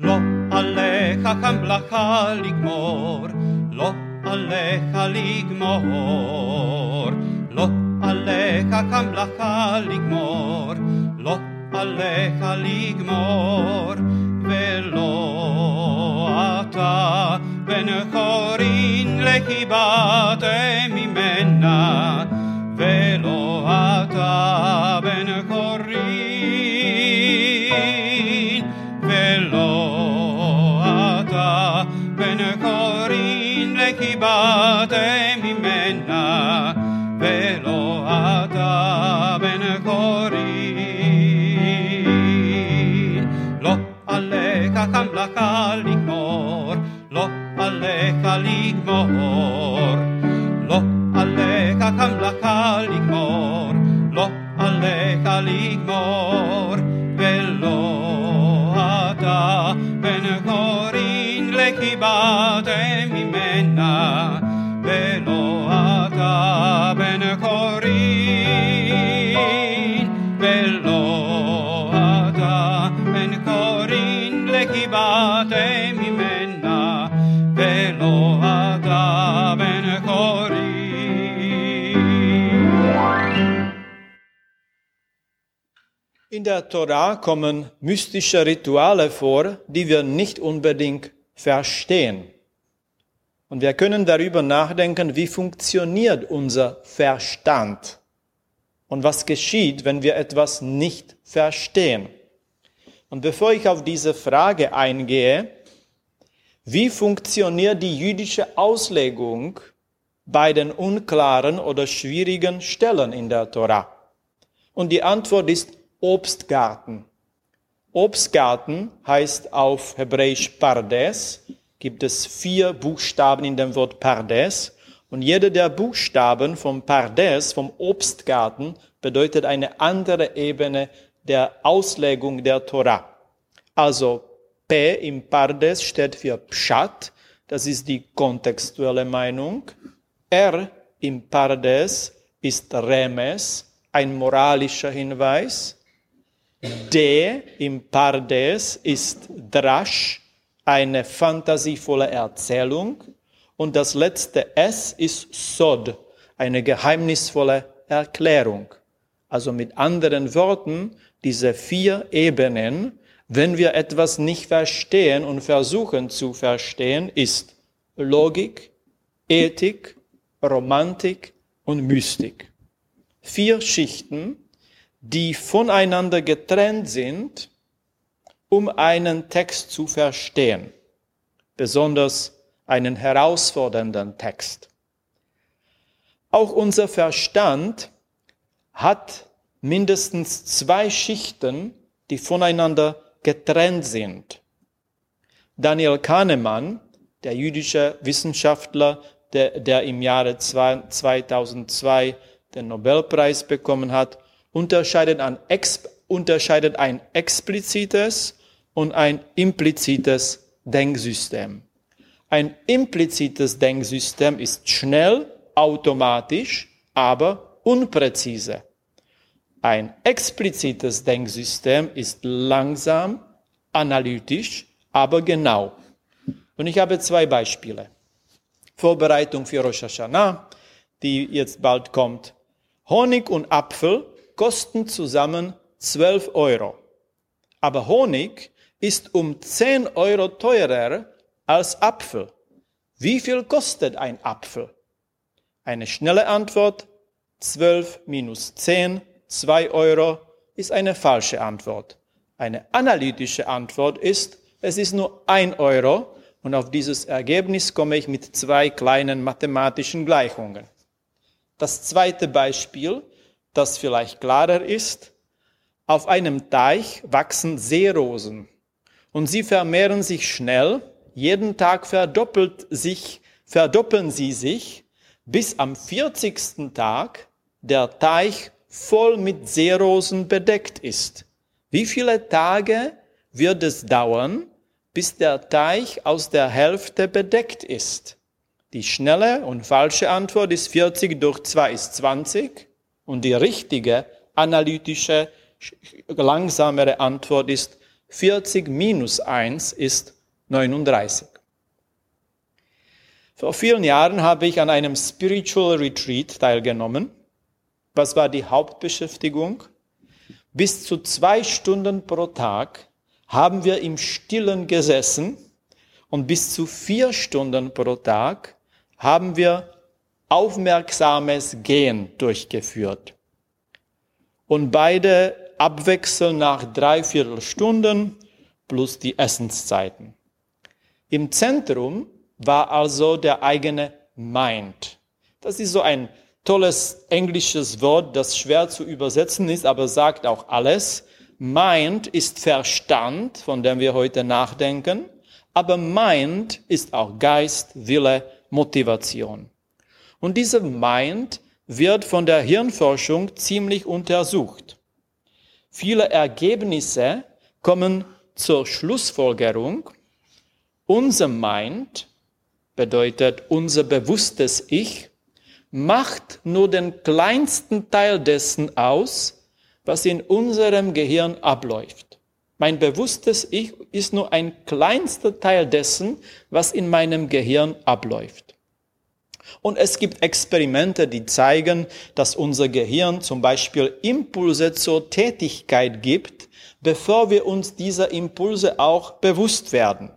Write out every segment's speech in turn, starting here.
לא עליך כמלאכה לגמור, לא עליך לגמור, לא עליך כמלאכה לגמור, לא עליך לגמור, ולא אתה בן חורין לחיבת לגמור, לא עליך כמלאכה לגמור, לא עליך לגמור, ולא אתה בן חורין לחיבת ממנה, ולא אתה בן חורין, ולא אתה בן חורין לחיבת ממנה, In der Torah kommen mystische Rituale vor, die wir nicht unbedingt verstehen. Und wir können darüber nachdenken, wie funktioniert unser Verstand und was geschieht, wenn wir etwas nicht verstehen. Und bevor ich auf diese Frage eingehe, wie funktioniert die jüdische Auslegung bei den unklaren oder schwierigen Stellen in der Torah? Und die Antwort ist Obstgarten. Obstgarten heißt auf Hebräisch Pardes, gibt es vier Buchstaben in dem Wort Pardes. Und jeder der Buchstaben vom Pardes, vom Obstgarten, bedeutet eine andere Ebene der Auslegung der Torah. Also P im Pardes steht für Pshat, das ist die kontextuelle Meinung. R im Pardes ist Remes, ein moralischer Hinweis. D im Pardes ist Drash, eine fantasievolle Erzählung. Und das letzte S ist Sod, eine geheimnisvolle Erklärung. Also mit anderen Worten, diese vier Ebenen, wenn wir etwas nicht verstehen und versuchen zu verstehen, ist Logik, Ethik, Romantik und Mystik. Vier Schichten, die voneinander getrennt sind, um einen Text zu verstehen, besonders einen herausfordernden Text. Auch unser Verstand hat mindestens zwei Schichten, die voneinander getrennt sind. Daniel Kahnemann, der jüdische Wissenschaftler, der, der im Jahre 2002 den Nobelpreis bekommen hat, unterscheidet, ein, unterscheidet ein explizites und ein implizites Denksystem. Ein implizites Denksystem ist schnell, automatisch, aber unpräzise. Ein explizites Denksystem ist langsam, analytisch, aber genau. Und ich habe zwei Beispiele. Vorbereitung für Rosh Hashanah, die jetzt bald kommt. Honig und Apfel kosten zusammen 12 Euro. Aber Honig ist um 10 Euro teurer als Apfel. Wie viel kostet ein Apfel? Eine schnelle Antwort, 12 minus 10, 2 Euro, ist eine falsche Antwort. Eine analytische Antwort ist, es ist nur 1 Euro und auf dieses Ergebnis komme ich mit zwei kleinen mathematischen Gleichungen. Das zweite Beispiel, das vielleicht klarer ist, auf einem Teich wachsen Seerosen und sie vermehren sich schnell. Jeden Tag verdoppelt sich, verdoppeln sie sich, bis am 40. Tag der Teich voll mit Seerosen bedeckt ist. Wie viele Tage wird es dauern, bis der Teich aus der Hälfte bedeckt ist? Die schnelle und falsche Antwort ist 40 durch 2 ist 20 und die richtige analytische langsamere Antwort ist 40 minus 1 ist 39. Vor vielen Jahren habe ich an einem Spiritual Retreat teilgenommen. Was war die Hauptbeschäftigung? Bis zu zwei Stunden pro Tag haben wir im Stillen gesessen und bis zu vier Stunden pro Tag haben wir aufmerksames Gehen durchgeführt. Und beide abwechseln nach dreiviertel Stunden plus die Essenszeiten. Im Zentrum war also der eigene Mind. Das ist so ein tolles englisches Wort, das schwer zu übersetzen ist, aber sagt auch alles. Mind ist Verstand, von dem wir heute nachdenken, aber Mind ist auch Geist, Wille, Motivation. Und diese Mind wird von der Hirnforschung ziemlich untersucht. Viele Ergebnisse kommen zur Schlussfolgerung, unser Mind bedeutet unser bewusstes Ich, macht nur den kleinsten Teil dessen aus, was in unserem Gehirn abläuft. Mein bewusstes Ich ist nur ein kleinster Teil dessen, was in meinem Gehirn abläuft. Und es gibt Experimente, die zeigen, dass unser Gehirn zum Beispiel Impulse zur Tätigkeit gibt, bevor wir uns dieser Impulse auch bewusst werden.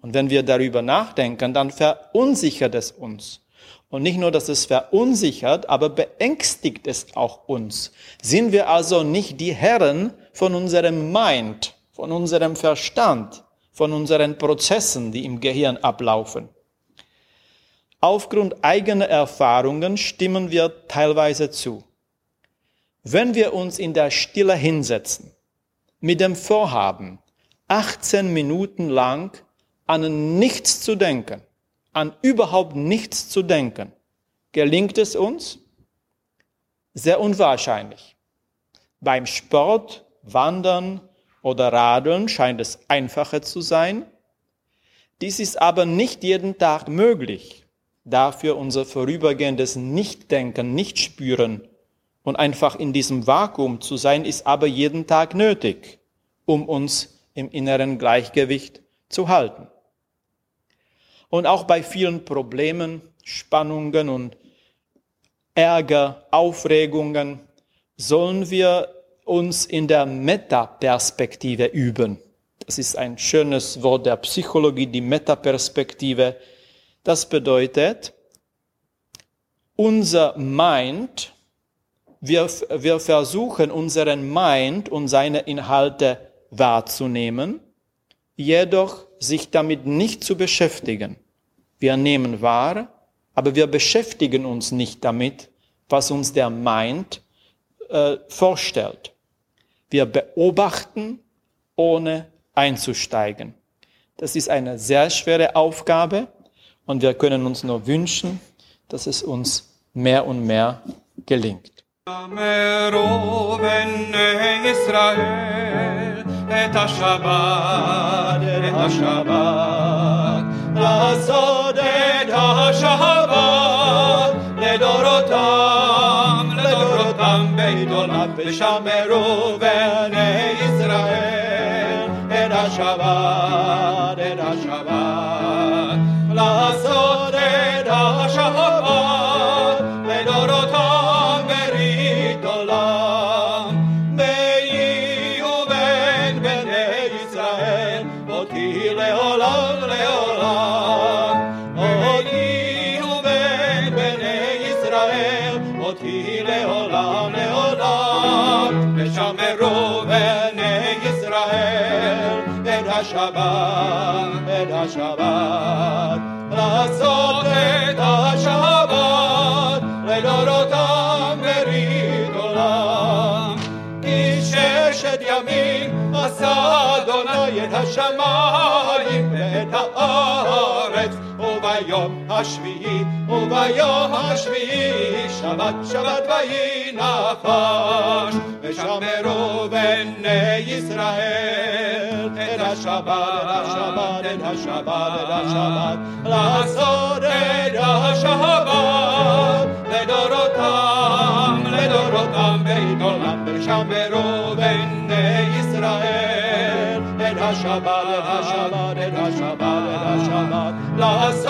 Und wenn wir darüber nachdenken, dann verunsichert es uns. Und nicht nur, dass es verunsichert, aber beängstigt es auch uns. Sind wir also nicht die Herren von unserem Mind, von unserem Verstand, von unseren Prozessen, die im Gehirn ablaufen? Aufgrund eigener Erfahrungen stimmen wir teilweise zu. Wenn wir uns in der Stille hinsetzen, mit dem Vorhaben, 18 Minuten lang an nichts zu denken, an überhaupt nichts zu denken, gelingt es uns? Sehr unwahrscheinlich. Beim Sport, Wandern oder Radeln scheint es einfacher zu sein. Dies ist aber nicht jeden Tag möglich. Dafür unser vorübergehendes Nichtdenken, Nichtspüren und einfach in diesem Vakuum zu sein, ist aber jeden Tag nötig, um uns im inneren Gleichgewicht zu halten. Und auch bei vielen Problemen, Spannungen und Ärger, Aufregungen sollen wir uns in der Metaperspektive üben. Das ist ein schönes Wort der Psychologie, die Metaperspektive. Das bedeutet, unser Mind, wir, wir versuchen unseren Mind und seine Inhalte wahrzunehmen, jedoch sich damit nicht zu beschäftigen. Wir nehmen wahr, aber wir beschäftigen uns nicht damit, was uns der Mind äh, vorstellt. Wir beobachten, ohne einzusteigen. Das ist eine sehr schwere Aufgabe und wir können uns nur wünschen, dass es uns mehr und mehr gelingt. Israel, את השבת, את השבת, לעשות את השבת לדורותם, לדורותם בית עולם, ושמרו בני ישראל את השבת, את השבת, השבת, את השבת. לעשות את השבת לדורותם ברית עולם. כי ששת ימים עשה אדוני את השמיים ואת הארץ וביום השביעי וביום השביעי שבת שבת ויהי נחש ושמרו בני ישראל את השבת את השבת את השבת את השבת לעשות את השבת לדורותם לדורותם בית עולם ושמרו בני ישראל Shabbat, Shabbat, Shabbat, Shabbat, Shabbat. Lass